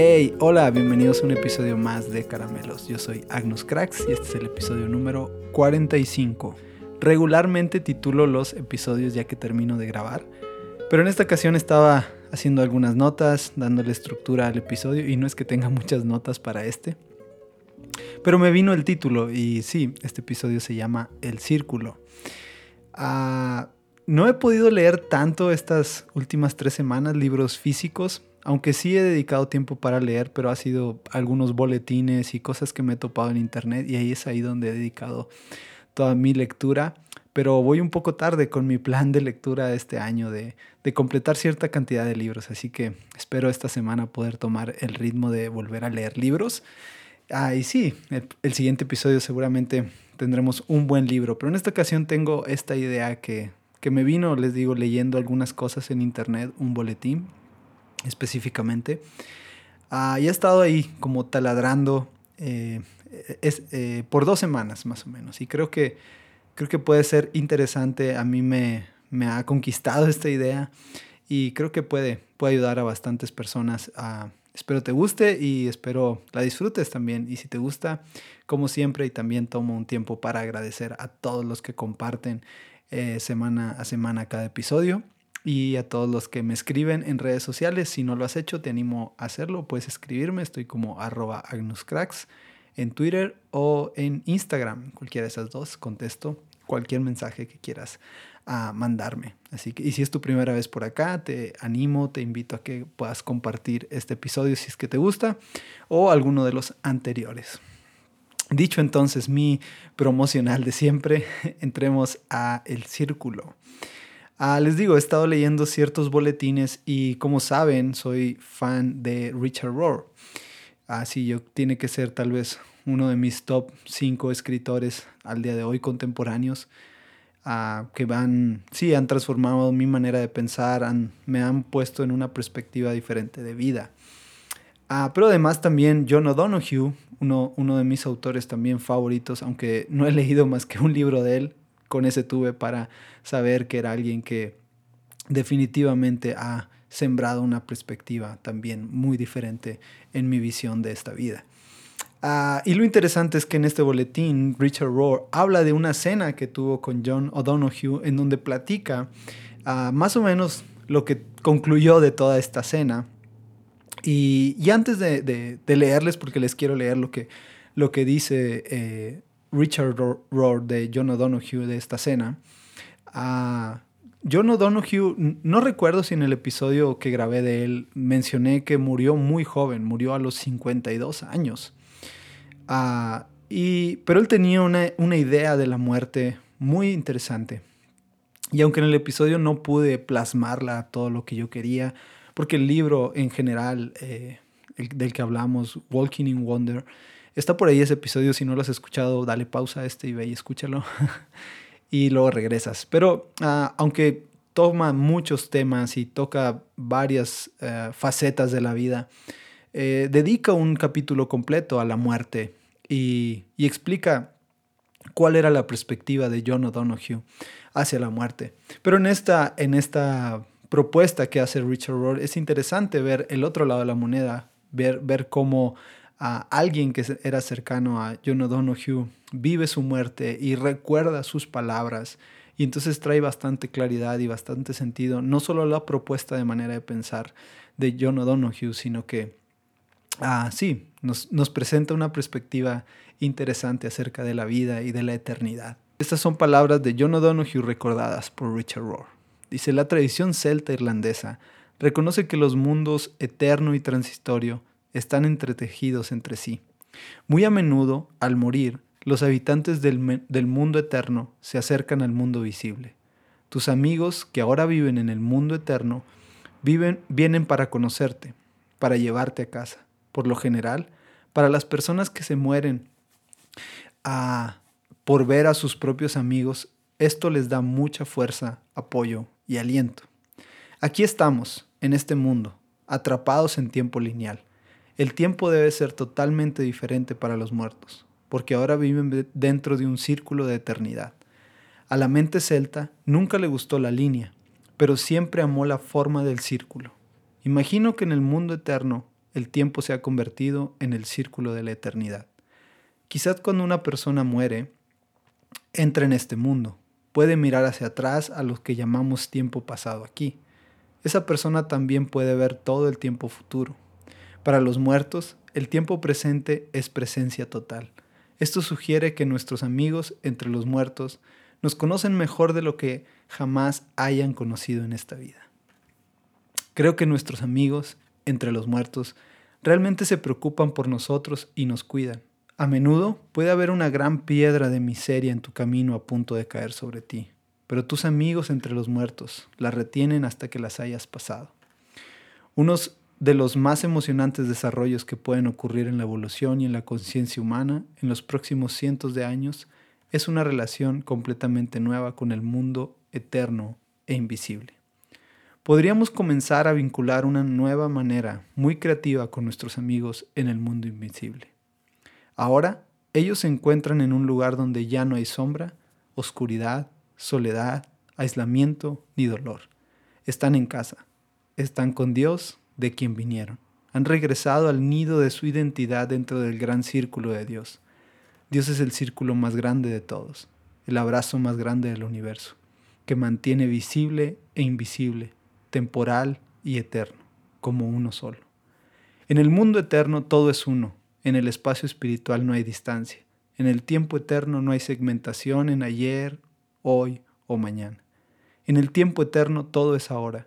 Hey, hola, bienvenidos a un episodio más de Caramelos. Yo soy Agnus Cracks y este es el episodio número 45. Regularmente titulo los episodios ya que termino de grabar, pero en esta ocasión estaba haciendo algunas notas, dándole estructura al episodio y no es que tenga muchas notas para este. Pero me vino el título y sí, este episodio se llama El Círculo. Ah, no he podido leer tanto estas últimas tres semanas libros físicos, aunque sí he dedicado tiempo para leer, pero ha sido algunos boletines y cosas que me he topado en internet y ahí es ahí donde he dedicado toda mi lectura. Pero voy un poco tarde con mi plan de lectura este año de, de completar cierta cantidad de libros, así que espero esta semana poder tomar el ritmo de volver a leer libros. Ah, y sí, el, siguiente episodio seguramente tendremos un buen libro, pero en esta ocasión tengo esta idea que, que me vino, les digo, leyendo algunas cosas en internet, un boletín específicamente. Ah, y he estado ahí como taladrando eh, es, eh, por dos semanas más o menos. Y creo que, creo que puede ser interesante. A mí me, me ha conquistado esta idea y creo que puede, puede ayudar a bastantes personas Espero te guste y espero la disfrutes también. Y si te gusta, como siempre, y también tomo un tiempo para agradecer a todos los que comparten eh, semana a semana cada episodio y a todos los que me escriben en redes sociales. Si no lo has hecho, te animo a hacerlo. Puedes escribirme, estoy como arroba agnuscracks en Twitter o en Instagram. Cualquiera de esas dos, contesto cualquier mensaje que quieras a mandarme. Así que, y si es tu primera vez por acá, te animo, te invito a que puedas compartir este episodio si es que te gusta o alguno de los anteriores. Dicho entonces mi promocional de siempre, entremos a el círculo. Ah, les digo, he estado leyendo ciertos boletines y como saben, soy fan de Richard Rohr. Así yo tiene que ser tal vez uno de mis top 5 escritores al día de hoy contemporáneos que van, sí, han transformado mi manera de pensar, han, me han puesto en una perspectiva diferente de vida. Ah, pero además también John O'Donohue, uno, uno de mis autores también favoritos, aunque no he leído más que un libro de él, con ese tuve para saber que era alguien que definitivamente ha sembrado una perspectiva también muy diferente en mi visión de esta vida. Ah, y lo interesante es que en este boletín Richard Rohr habla de una cena que tuvo con John O'Donoghue en donde platica ah, más o menos lo que concluyó de toda esta cena. Y, antes de, leerles, porque les quiero leer lo que, lo que dice eh, Richard Rohr de John O'Donoghue de esta cena, uh, John O'Donoghue, no recuerdo si en el episodio que grabé de él mencioné que murió muy joven, murió a los 52 años. Ah, y, pero él tenía una, una, idea de la muerte muy interesante. Y aunque en el episodio no pude plasmarla todo lo que yo quería, porque el libro en general eh, del que hablamos, Walking in Wonder, está por ahí ese episodio. Si no lo has escuchado, dale pausa a este y ve y escúchalo. y luego regresas. Pero ah, aunque toma muchos temas y toca varias eh, facetas de la vida, eh, dedica un capítulo completo a la muerte y, explica cuál era la perspectiva de John O'Donoghue hacia la muerte. Pero en esta, en esta propuesta que hace Richard Rohr es interesante ver el otro lado de la moneda, ver, ver cómo a alguien que era cercano a John O'Donoghue vive su muerte y recuerda sus palabras. Y entonces trae bastante claridad y bastante sentido, no solo la propuesta de manera de pensar de John O'Donoghue, sino que ah, sí, nos, nos presenta una perspectiva interesante acerca de la vida y de la eternidad. Estas son palabras de John O'Donoghue recordadas por Richard Rohr. Dice, la tradición celta irlandesa reconoce que los mundos eterno y transistorio están entretejidos entre sí. Muy a menudo, al morir, los habitantes del, del, mundo eterno se acercan al mundo visible. Tus amigos que ahora viven en el mundo eterno viven, vienen para conocerte, para llevarte a casa por lo general, para las personas que se mueren ah, por ver a sus propios amigos, esto les da mucha fuerza, apoyo y aliento. Aquí estamos, en este mundo, atrapados en tiempo lineal. El tiempo debe ser totalmente diferente para los muertos, porque ahora viven dentro de un círculo de eternidad. A la mente celta nunca le gustó la línea, pero siempre amó la forma del círculo. Imagino que en el mundo eterno el tiempo se ha convertido en el círculo de la eternidad. Quizás cuando una persona muere, entra en este mundo, puede mirar hacia atrás a lo que llamamos tiempo pasado aquí. Esa persona también puede ver todo el tiempo futuro. Para los muertos, el tiempo presente es presencia total. Esto sugiere que nuestros amigos entre los muertos nos conocen mejor de lo que jamás hayan conocido en esta vida. Creo que nuestros amigos entre los muertos realmente se preocupan por nosotros y nos cuidan. A menudo puede haber una gran piedra de miseria en tu camino a punto de caer sobre ti, pero tus amigos entre los muertos la retienen hasta que las hayas pasado. Unos de los más emocionantes desarrollos que pueden ocurrir en la evolución y en la conciencia humana en los próximos cientos de años es una relación completamente nueva con el mundo eterno e invisible. Podríamos comenzar a vincular una nueva manera muy creativa con nuestros amigos en el mundo invisible. Ahora ellos se encuentran en un lugar donde ya no hay sombra, oscuridad, soledad, aislamiento ni dolor. Están en casa, están con Dios de quien vinieron. Han regresado al nido de su identidad dentro del gran círculo de Dios. Dios es el círculo más grande de todos, el abrazo más grande del universo, que mantiene visible e invisible, temporal y eterno, como uno solo. En el mundo eterno todo es uno, en el espacio espiritual no hay distancia. En el tiempo eterno no hay segmentación en ayer, hoy o mañana. En el tiempo eterno todo es ahora.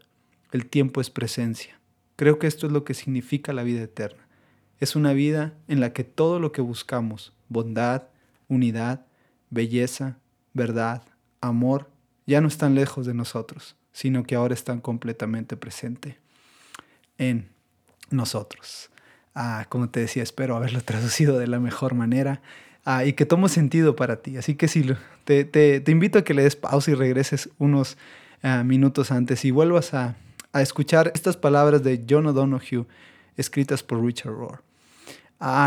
El tiempo es presencia. Creo que esto es lo que significa la vida eterna. Es una vida en la que todo lo que buscamos, bondad, unidad, belleza, verdad, amor, ya no están lejos de nosotros, sino que ahora están completamente presentes en nosotros. Ah, como te decía, espero haberlo traducido de la mejor manera ah, y que tome sentido para ti. Así que sí, te, te, invito a que le des pausa y regreses unos ah, minutos antes y vuelvas a, a, escuchar estas palabras de John O'Donoghue escritas por Richard Rohr.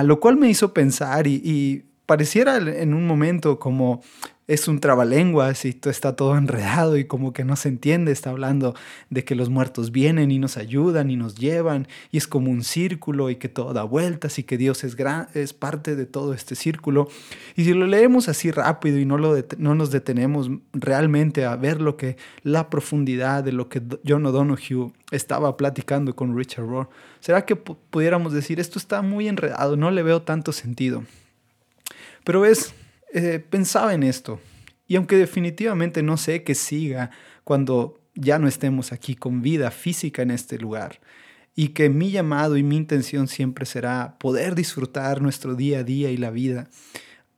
lo cual me hizo pensar y pareciera en un momento como es un trabalenguas y todo está todo enredado y como que no se entiende, está hablando de que los muertos vienen y nos ayudan y nos llevan y es como un círculo y que todo da vueltas y que Dios es, gran, es parte de todo este círculo. Y si lo leemos así rápido y no, lo no nos detenemos realmente a ver lo que la profundidad de lo que John O'Donoghue estaba platicando con Richard Rohr, ¿será que pudiéramos decir esto está muy enredado, no le veo tanto sentido? Pero ves, eh, pensaba en esto. Y aunque definitivamente no sé que siga cuando ya no estemos aquí con vida física en este lugar, y que mi llamado y mi intención siempre será poder disfrutar nuestro día a día y la vida,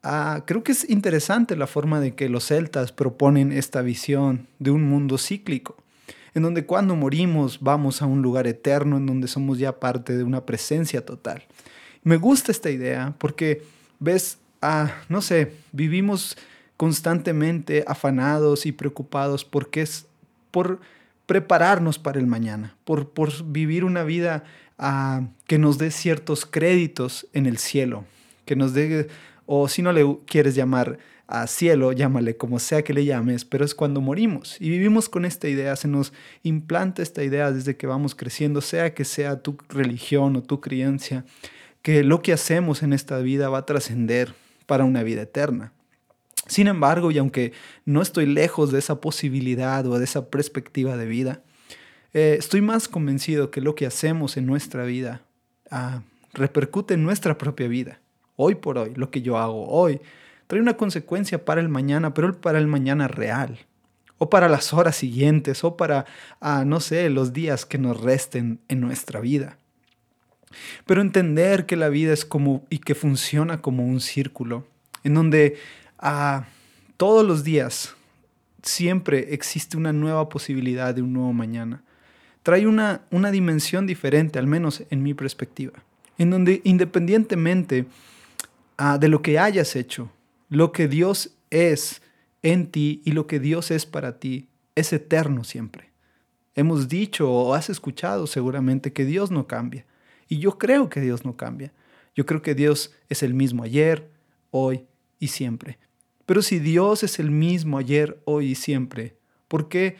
ah, creo que es interesante la forma de que los celtas proponen esta visión de un mundo cíclico, en donde cuando morimos vamos a un lugar eterno, en donde somos ya parte de una presencia total. Me gusta esta idea porque, ves, no sé, vivimos constantemente afanados y preocupados porque es por prepararnos para el mañana, por, por vivir una vida ah, que nos dé ciertos créditos en el cielo, que nos dé, o si no le quieres llamar a cielo, llámale como sea que le llames, pero es cuando morimos. Y vivimos con esta idea, se nos implanta esta idea desde que vamos creciendo, sea que sea tu religión o tu creencia, que lo que hacemos en esta vida va a trascender, para una vida eterna. Sin embargo, y aunque no estoy lejos de esa posibilidad o de esa perspectiva de vida, eh, estoy más convencido que lo que hacemos en nuestra vida ah, repercute en nuestra propia vida. Hoy por hoy, lo que yo hago hoy trae una consecuencia para el mañana, pero para el mañana real. O para las horas siguientes, o para, ah, no sé, los días que nos resten en nuestra vida. Pero entender que la vida es como y que funciona como un círculo, en donde ah, todos los días siempre existe una nueva posibilidad de un nuevo mañana. Trae una, una dimensión diferente, al menos en mi perspectiva, en donde independientemente ah, de lo que hayas hecho, lo que Dios es en ti y lo que Dios es para ti es eterno siempre. Hemos dicho o has escuchado seguramente que Dios no cambia. Y yo creo que Dios no cambia. Yo creo que Dios es el mismo ayer, hoy y siempre. Pero si Dios es el mismo ayer, hoy y siempre, ¿por qué,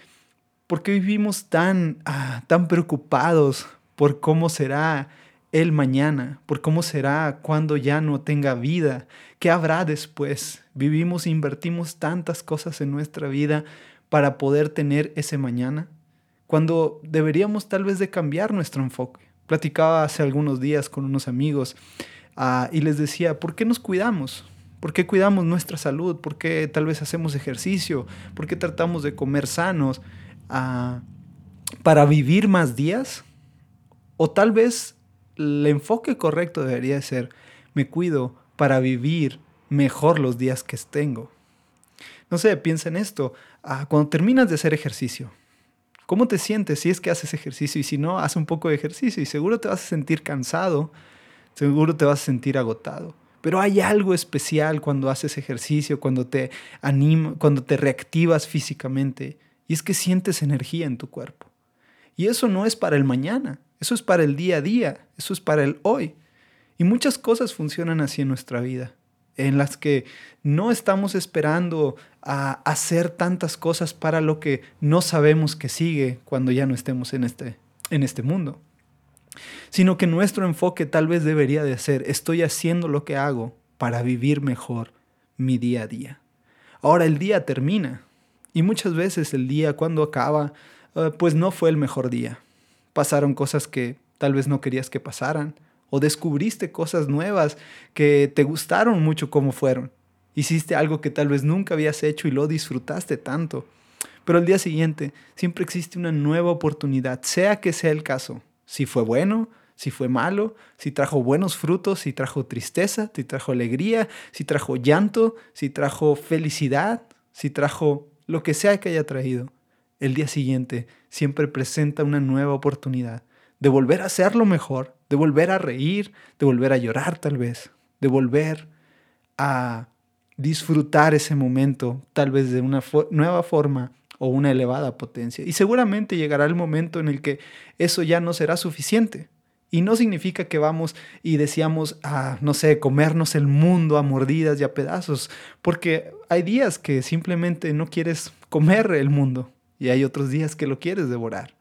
por qué vivimos tan, ah, tan preocupados por cómo será el mañana, por cómo será cuando ya no tenga vida, qué habrá después. Vivimos e invertimos tantas cosas en nuestra vida para poder tener ese mañana, cuando deberíamos tal vez de cambiar nuestro enfoque. Platicaba hace algunos días con unos amigos ah, y les decía, ¿por qué nos cuidamos? ¿Por qué cuidamos nuestra salud? ¿Por qué tal vez hacemos ejercicio? ¿Por qué tratamos de comer sanos? Ah, ¿Para vivir más días? O tal vez el enfoque correcto debería ser, me cuido para vivir mejor los días que tengo. No sé, piensa en esto. Ah, cuando terminas de hacer ejercicio, ¿cómo te sientes si es que haces ejercicio y si no, haz un poco de ejercicio y seguro te vas a sentir cansado, seguro te vas a sentir agotado. Pero hay algo especial cuando haces ejercicio, cuando te anima, cuando te reactivas físicamente y es que sientes energía en tu cuerpo. Y eso no es para el mañana, eso es para el día a día, eso es para el hoy. Y muchas cosas funcionan así en nuestra vida, en las que no estamos esperando a hacer tantas cosas para lo que no sabemos que sigue cuando ya no estemos en este, en este mundo. Sino que nuestro enfoque tal vez debería de ser, estoy haciendo lo que hago para vivir mejor mi día a día. Ahora el día termina y muchas veces el día cuando acaba, eh, pues no fue el mejor día pasaron cosas que tal vez no querías que pasaran, o descubriste cosas nuevas que te gustaron mucho como fueron. Hiciste algo que tal vez nunca habías hecho y lo disfrutaste tanto. Pero al día siguiente siempre existe una nueva oportunidad, sea que sea el caso. Si fue bueno, si fue malo, si trajo buenos frutos, si trajo tristeza, si trajo alegría, si trajo llanto, si trajo felicidad, si trajo lo que sea que haya traído el día siguiente siempre presenta una nueva oportunidad de volver a hacerlo mejor, de volver a reír, de volver a llorar tal vez, de volver a disfrutar ese momento tal vez de una nueva forma o una elevada potencia. Y seguramente llegará el momento en el que eso ya no será suficiente. Y no significa que vamos y deseamos, a, no sé, comernos el mundo a mordidas y a pedazos, porque hay días que simplemente no quieres comer el mundo, y hay otros días que lo quieres devorar.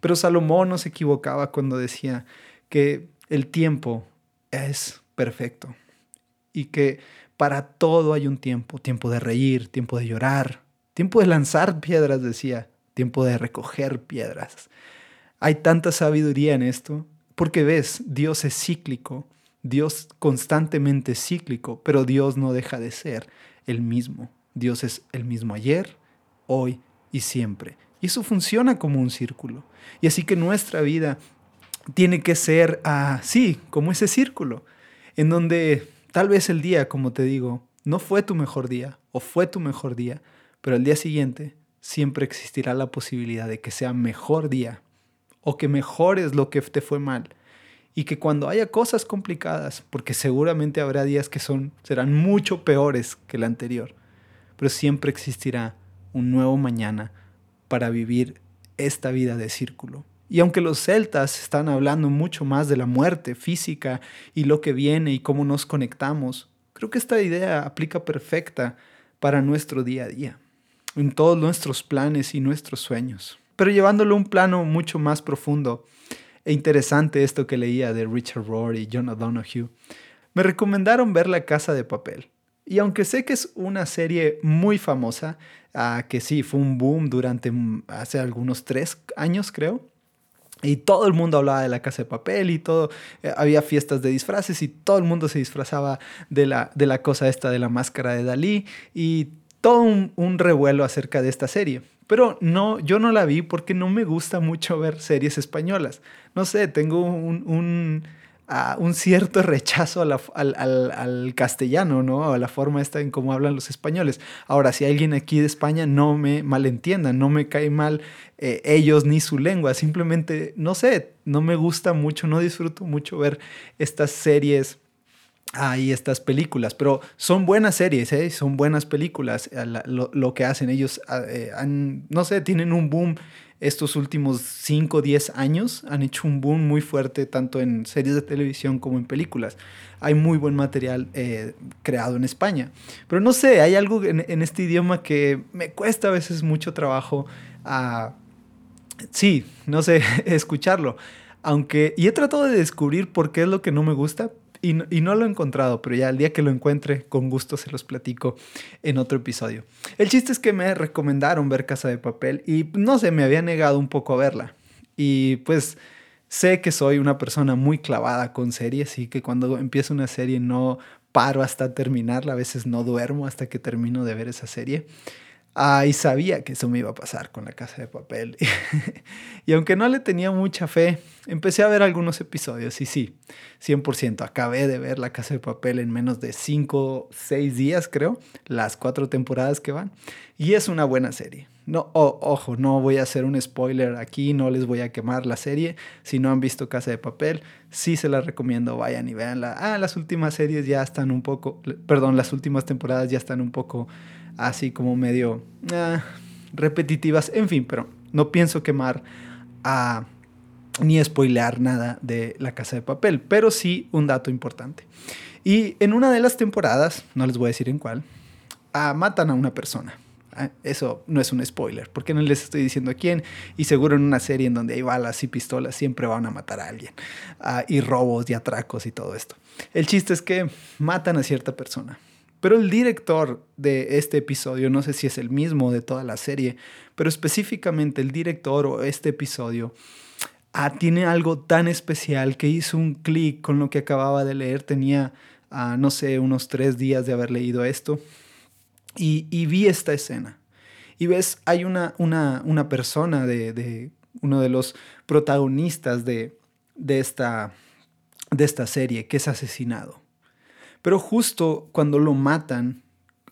Pero Salomón no se equivocaba cuando decía que el tiempo es perfecto y que para todo hay un tiempo, tiempo de reír, tiempo de llorar, tiempo de lanzar piedras, decía, tiempo de recoger piedras. Hay tanta sabiduría en esto, porque ves, Dios es cíclico, Dios constantemente cíclico, pero Dios no deja de ser el mismo. Dios es el mismo ayer, hoy y siempre. Y eso funciona como un círculo. Y así que nuestra vida tiene que ser así, como ese círculo, en donde tal vez el día, como te digo, no fue tu mejor día o fue tu mejor día, pero el día siguiente siempre existirá la posibilidad de que sea mejor día o que mejores lo que te fue mal. Y que cuando haya cosas complicadas, porque seguramente habrá días que son, serán mucho peores que el anterior, pero siempre existirá un nuevo mañana para vivir esta vida de círculo. Y aunque los celtas están hablando mucho más de la muerte física y lo que viene y cómo nos conectamos, creo que esta idea aplica perfecta para nuestro día a día, en todos nuestros planes y nuestros sueños. Pero llevándolo a un plano mucho más profundo e interesante esto que leía de Richard Rohr y John O'Donoghue, me recomendaron ver La Casa de Papel. Y aunque sé que es una serie muy famosa, ah, que sí, fue un boom durante mm, hace algunos tres años, creo. Y todo el mundo hablaba de la casa de papel y todo, eh, había fiestas de disfraces y todo el mundo se disfrazaba de la, de la cosa esta de la máscara de Dalí y todo un, revuelo acerca de esta serie. Pero no, yo no la vi porque no me gusta mucho ver series españolas. No sé, tengo un un cierto rechazo al, castellano, ¿no? A la forma esta en cómo hablan los españoles. Ahora, si alguien aquí de España no me malentienda, no me cae mal eh, ellos ni su lengua, simplemente, no sé, no me gusta mucho, no disfruto mucho ver estas series y estas películas, pero son buenas series, ¿eh? son buenas películas, lo, que hacen ellos, eh, no sé, tienen un boom estos últimos 5 o 10 años han hecho un boom muy fuerte tanto en series de televisión como en películas. Hay muy buen material eh, creado en España. Pero no sé, hay algo en, este idioma que me cuesta a veces mucho trabajo a... Sí, no sé, escucharlo. Aunque, y he tratado de descubrir por qué es lo que no me gusta, y no, lo he encontrado, pero ya el día que lo encuentre, con gusto se los platico en otro episodio. El chiste es que me recomendaron ver Casa de Papel y no sé, me había negado un poco a verla. Y pues sé que soy una persona muy clavada con series y que cuando empiezo una serie no paro hasta terminarla, a veces no duermo hasta que termino de ver esa serie. Ah, y sabía que eso me iba a pasar con la casa de papel. y aunque no le tenía mucha fe, empecé a ver algunos episodios y sí, 100%. Acabé de ver la casa de papel en menos de 5, 6 días, creo, las cuatro temporadas que van. Y es una buena serie. No, ojo, no voy a hacer un spoiler aquí, no les voy a quemar la serie. Si no han visto Casa de Papel, sí se la recomiendo, vayan y veanla. Ah, las últimas series ya están un poco, perdón, las últimas temporadas ya están un poco así como medio ah, repetitivas, en fin, pero no pienso quemar a, ni spoilear nada de La Casa de Papel, pero sí un dato importante. Y en una de las temporadas, no les voy a decir en cuál, ah, matan a una persona. Ah, eso no es un spoiler, porque no les estoy diciendo a quién. Y seguro en una serie en donde hay balas y pistolas siempre van a matar a alguien. y robos y atracos y todo esto. El chiste es que matan a cierta persona. Pero el director de este episodio, no sé si es el mismo de toda la serie, pero específicamente el director o este episodio, ah, tiene algo tan especial que hizo un clic con lo que acababa de leer. Tenía, ah, no sé, unos tres días de haber leído esto. Y, vi esta escena. Y ves, hay una, una, una persona de, de, uno de los protagonistas de, de, esta, de esta serie que es asesinado. Pero justo cuando lo matan,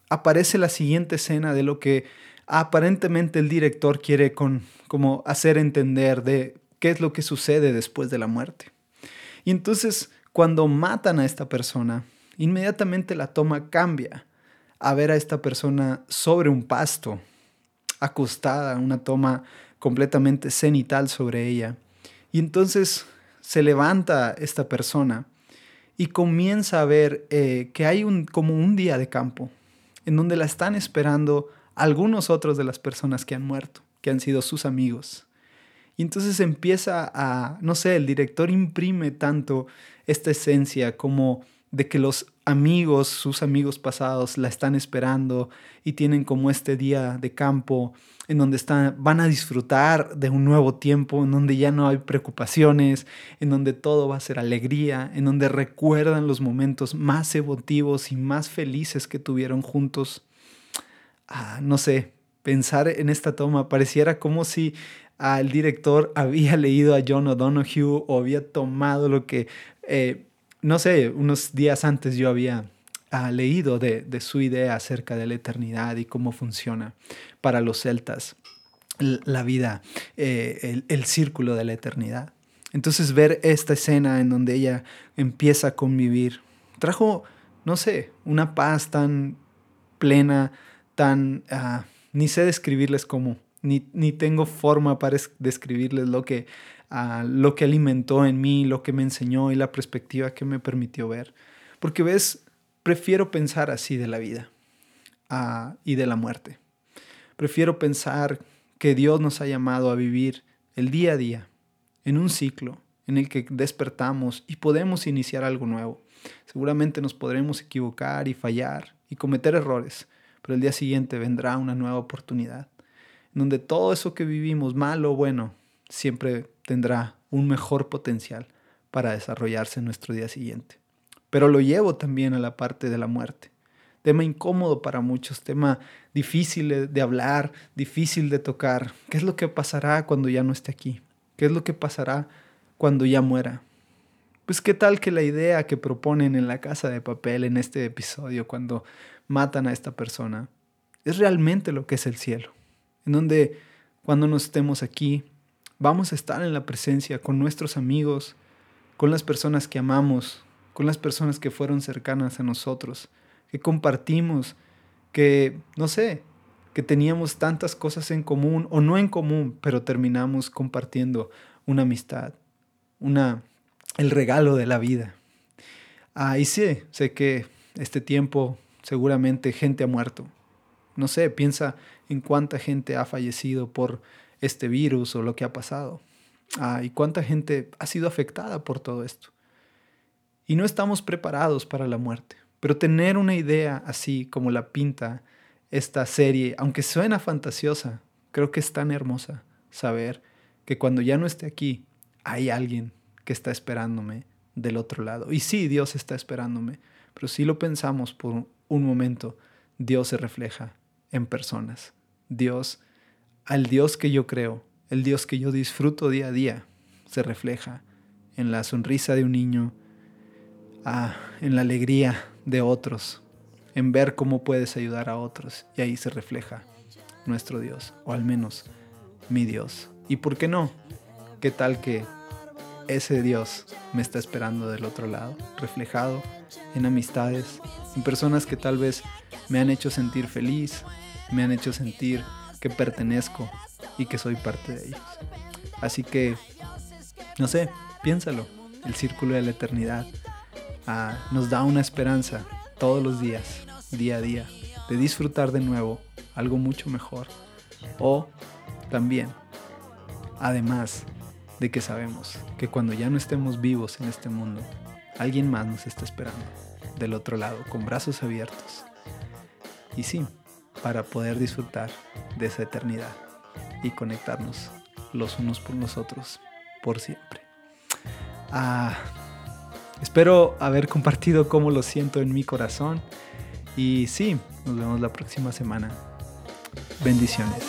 aparece la siguiente escena de lo que aparentemente el director quiere con, como hacer entender de qué es lo que sucede después de la muerte. Y entonces, cuando matan a esta persona, inmediatamente la toma cambia a ver a esta persona sobre un pasto, acostada, una toma completamente cenital sobre ella. Y entonces se levanta esta persona y comienza a ver eh, que hay un, como un día de campo en donde la están esperando algunos otros de las personas que han muerto, que han sido sus amigos. Y entonces empieza a, no sé, el director imprime tanto esta esencia como de que los amigos, sus amigos pasados, la están esperando y tienen como este día de campo en donde están, van a disfrutar de un nuevo tiempo, en donde ya no hay preocupaciones, en donde todo va a ser alegría, en donde recuerdan los momentos más emotivos y más felices que tuvieron juntos. Ah, no sé, pensar en esta toma pareciera como si el director había leído a John O'Donoghue o había tomado lo que... Eh, no sé, unos días antes yo había ah, leído de, su idea acerca de la eternidad y cómo funciona para los celtas la vida, eh, el, círculo de la eternidad. Entonces ver esta escena en donde ella empieza a convivir, trajo, no sé, una paz tan plena, tan... Ah, ni sé describirles cómo, ni, ni tengo forma para describirles lo que lo que alimentó en mí, lo que me enseñó y la perspectiva que me permitió ver. Porque ves, prefiero pensar así de la vida y de la muerte. Prefiero pensar que Dios nos ha llamado a vivir el día a día, en un ciclo en el que despertamos y podemos iniciar algo nuevo. Seguramente nos podremos equivocar y fallar y cometer errores, pero el día siguiente vendrá una nueva oportunidad, en donde todo eso que vivimos, malo o bueno, siempre tendrá un mejor potencial para desarrollarse en nuestro día siguiente. Pero lo llevo también a la parte de la muerte. Tema incómodo para muchos, tema difícil de hablar, difícil de tocar. ¿Qué es lo que pasará cuando ya no esté aquí? ¿Qué es lo que pasará cuando ya muera? Pues qué tal que la idea que proponen en la casa de papel en este episodio cuando matan a esta persona es realmente lo que es el cielo, en donde cuando no estemos aquí vamos a estar en la presencia con nuestros amigos, con las personas que amamos, con las personas que fueron cercanas a nosotros, que compartimos, que, no sé, que teníamos tantas cosas en común o no en común, pero terminamos compartiendo una amistad, una, el regalo de la vida. Ah, y sí, sé que este tiempo seguramente gente ha muerto. No sé, piensa en cuánta gente ha fallecido por este virus o lo que ha pasado. Ah, y cuánta gente ha sido afectada por todo esto. Y no estamos preparados para la muerte. Pero tener una idea así como la pinta esta serie, aunque suena fantasiosa, creo que es tan hermosa saber que cuando ya no esté aquí, hay alguien que está esperándome del otro lado. Y sí, Dios está esperándome, pero si lo pensamos por un momento, Dios se refleja en personas. Dios, al Dios que yo creo, el Dios que yo disfruto día a día, se refleja en la sonrisa de un niño, ah, en la alegría de otros, en ver cómo puedes ayudar a otros. Y ahí se refleja nuestro Dios, o al menos mi Dios. ¿Y por qué no? ¿Qué tal que ese Dios me está esperando del otro lado, reflejado en amistades, en personas que tal vez me han hecho sentir feliz, me han hecho sentir que pertenezco y que soy parte de ellos. Así que, no sé, piénsalo, el círculo de la eternidad ah, nos da una esperanza todos los días, día a día, de disfrutar de nuevo algo mucho mejor. O también, además de que sabemos que cuando ya no estemos vivos en este mundo, alguien más nos está esperando del otro lado, con brazos abiertos. Y sí, para poder disfrutar de esa eternidad y conectarnos los unos por los otros por siempre. Ah, espero haber compartido cómo lo siento en mi corazón. Y sí, nos vemos la próxima semana. Bendiciones.